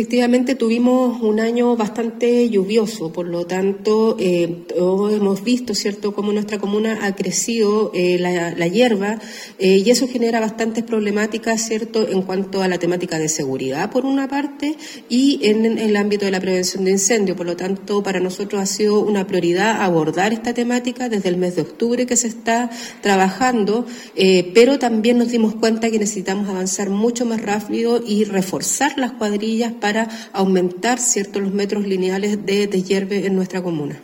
Efectivamente, tuvimos un año bastante lluvioso, por lo tanto, eh, hemos visto, ¿cierto?, cómo nuestra comuna ha crecido eh, la, hierba eh, y eso genera bastantes problemáticas, ¿cierto?, en cuanto a la temática de seguridad, por una parte, y en, el ámbito de la prevención de incendios. Por lo tanto, para nosotros ha sido una prioridad abordar esta temática desde el mes de octubre que se está trabajando, pero también nos dimos cuenta que necesitamos avanzar mucho más rápido y reforzar las cuadrillas para aumentar ciertos los metros lineales de deshierve en nuestra comuna.